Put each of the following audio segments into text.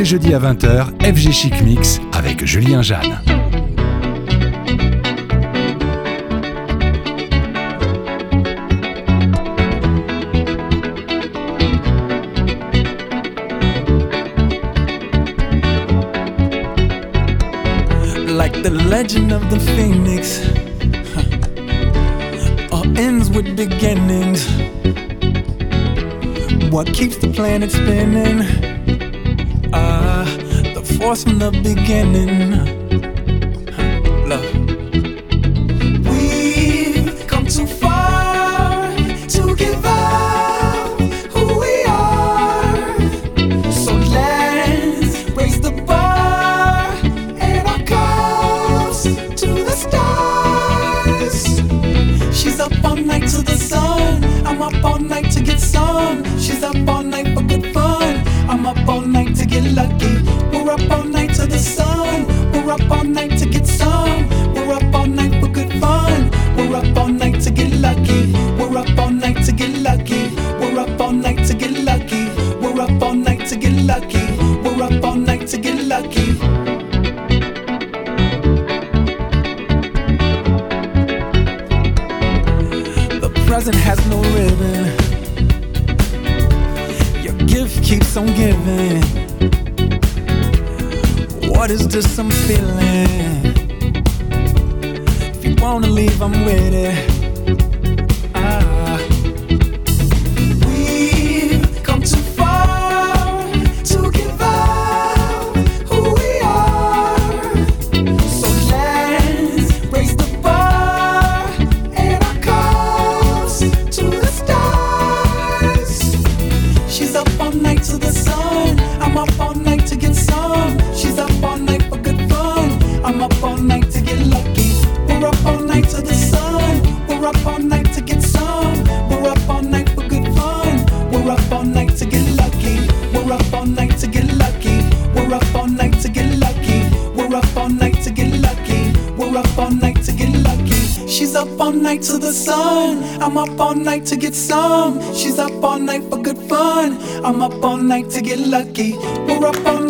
les jeudis à 20h, FG Chic Mix avec Julien Jeanne. Like the legend of the phoenix, all ends with beginnings. What keeps the planet spinning? from the beginning. Love. We've come too far to give up who we are. So let's raise the bar and our cups to the stars. She's up all night to the sun. I'm up all night to get some. night to get some. She's up all night for good fun. I'm up all night to get lucky. We're up all night.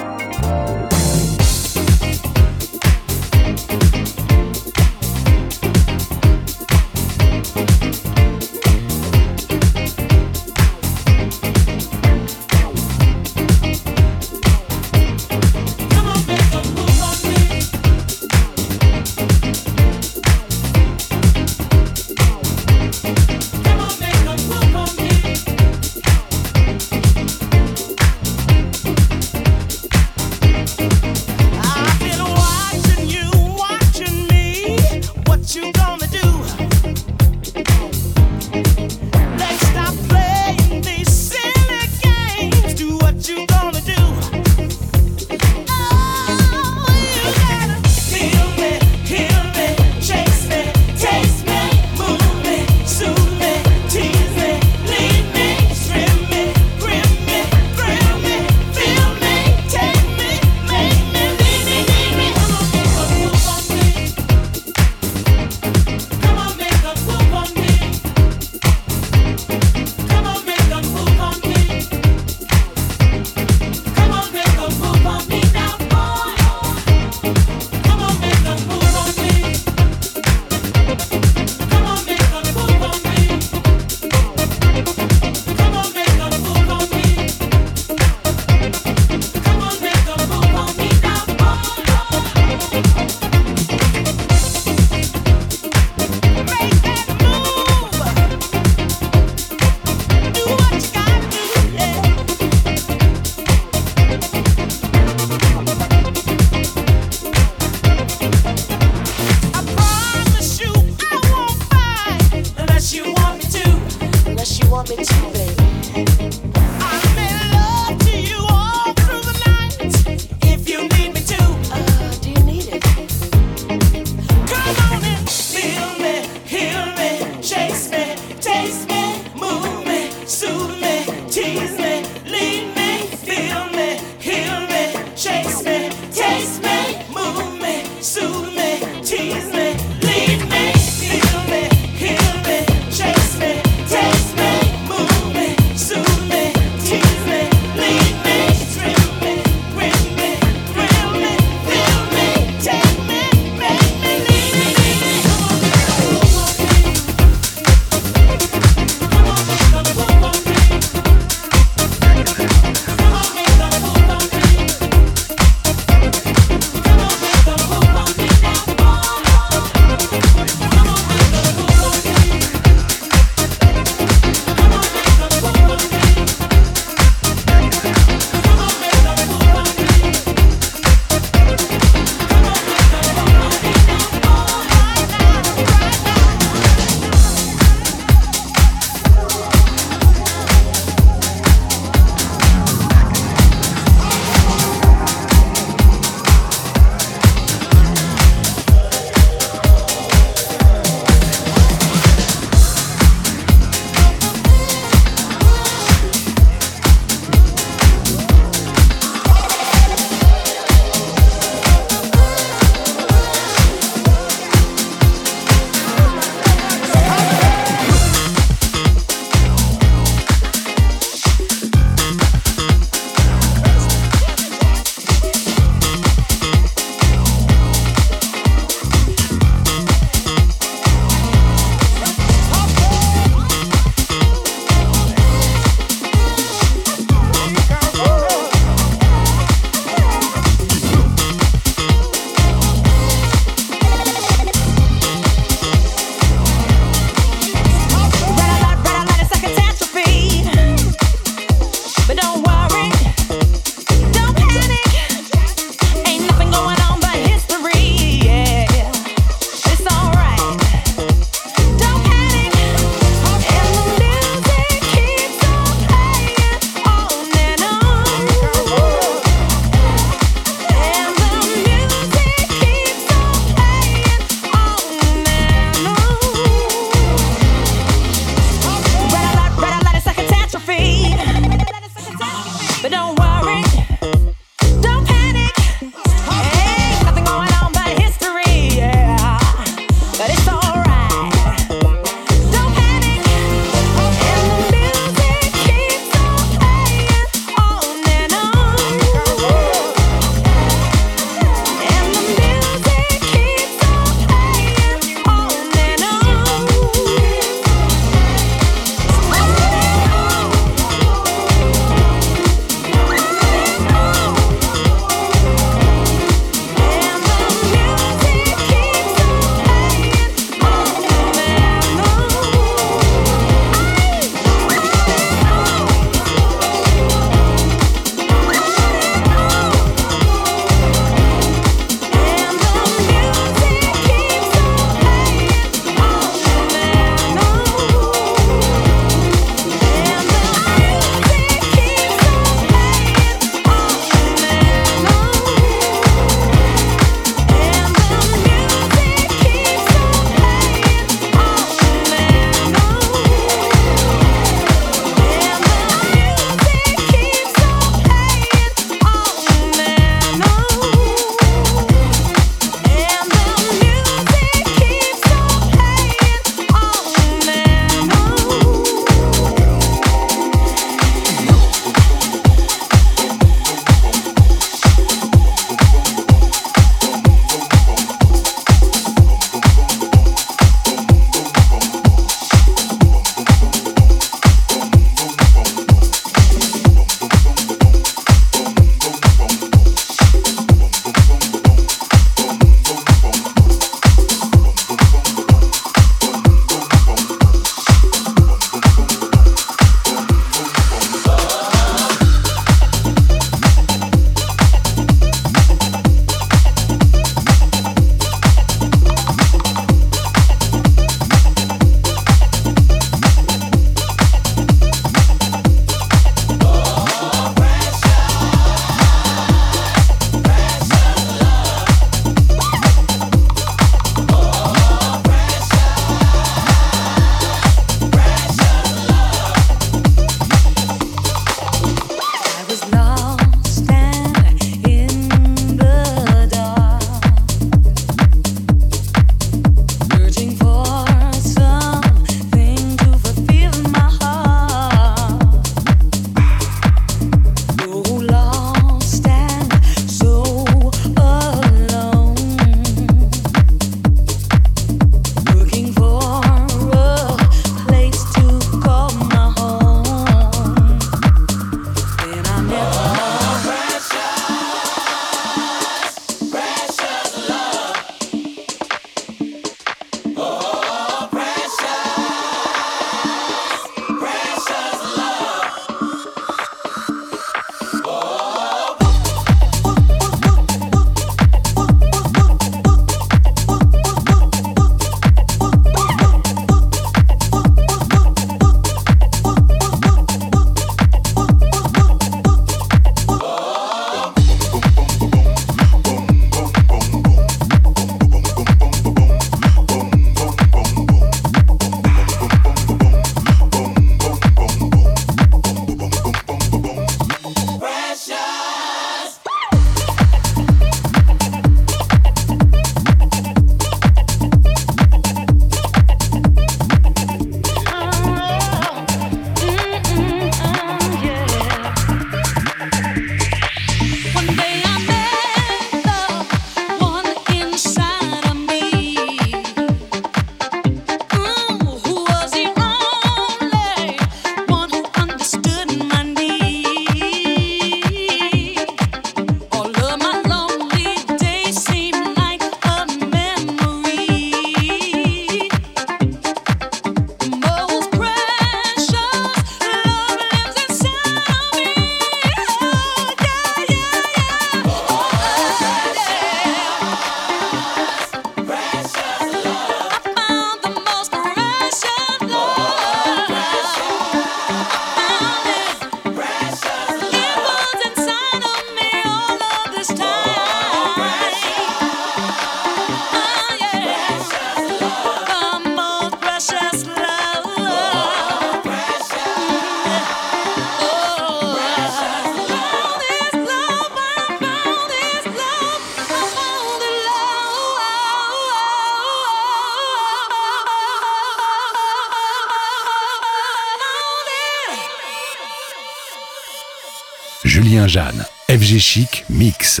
Julien Jeanne, FG Chic Mix.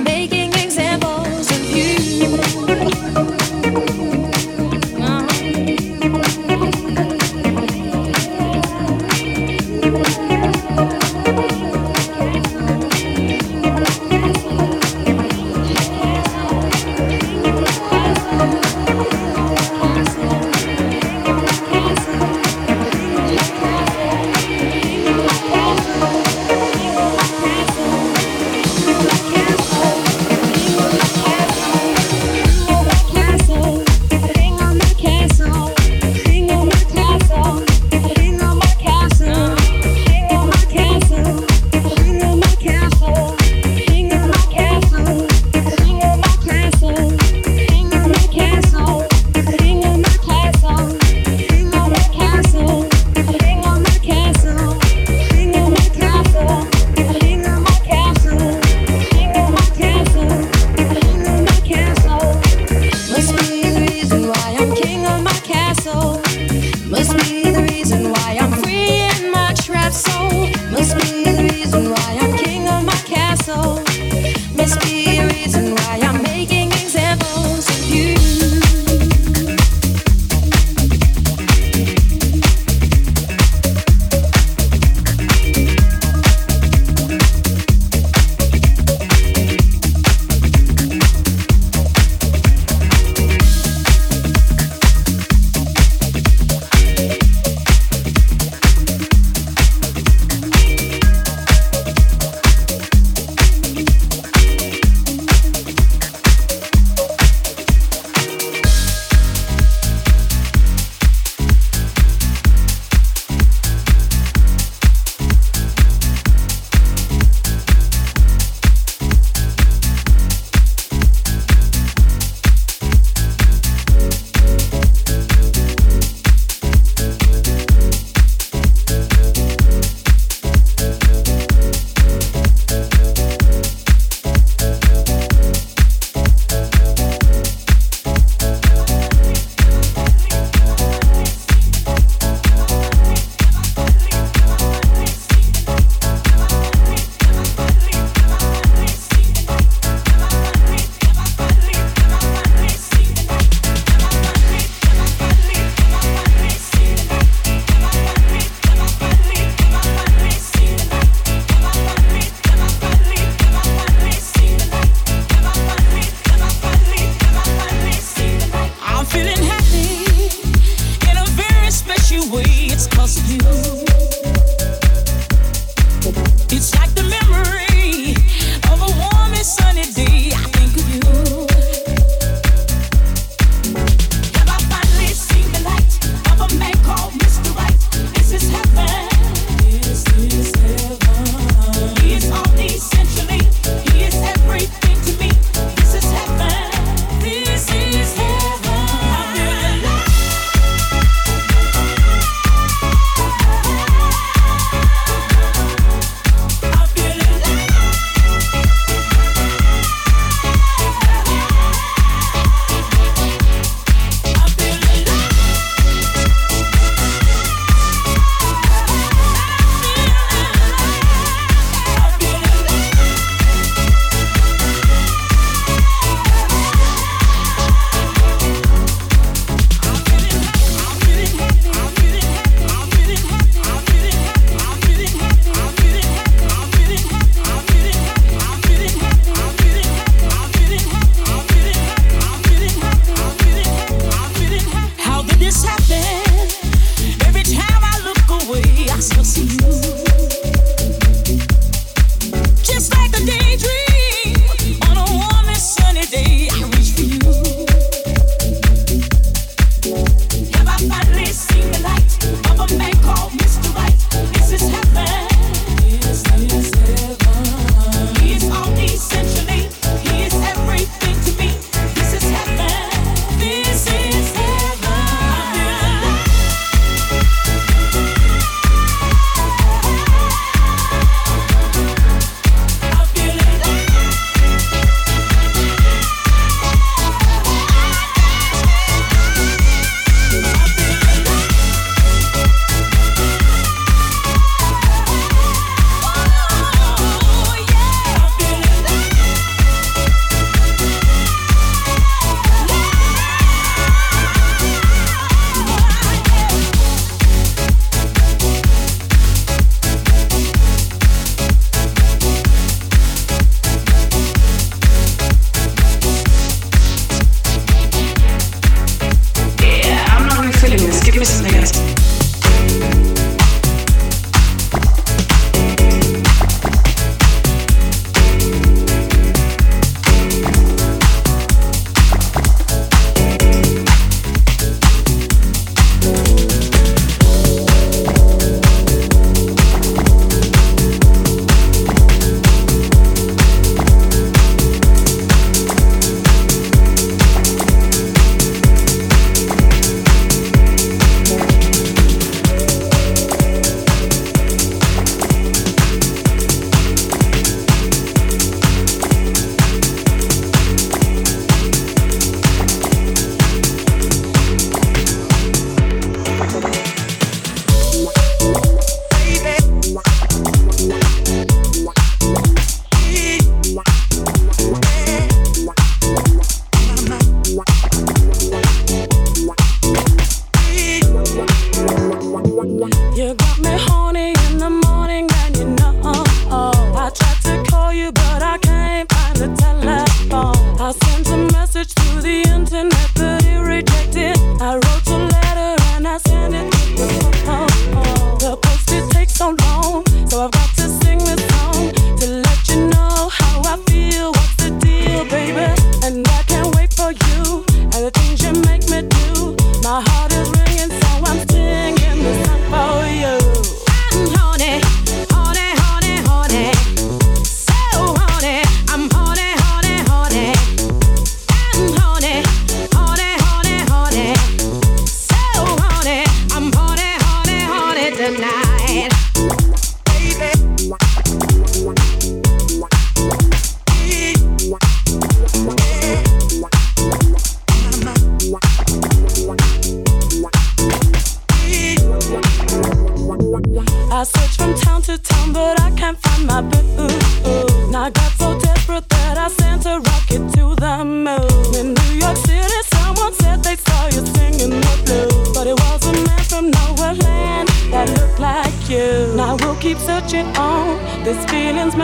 man.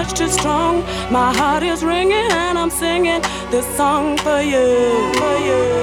much too strong. My heart is ringing and I'm singing this song for you, for you.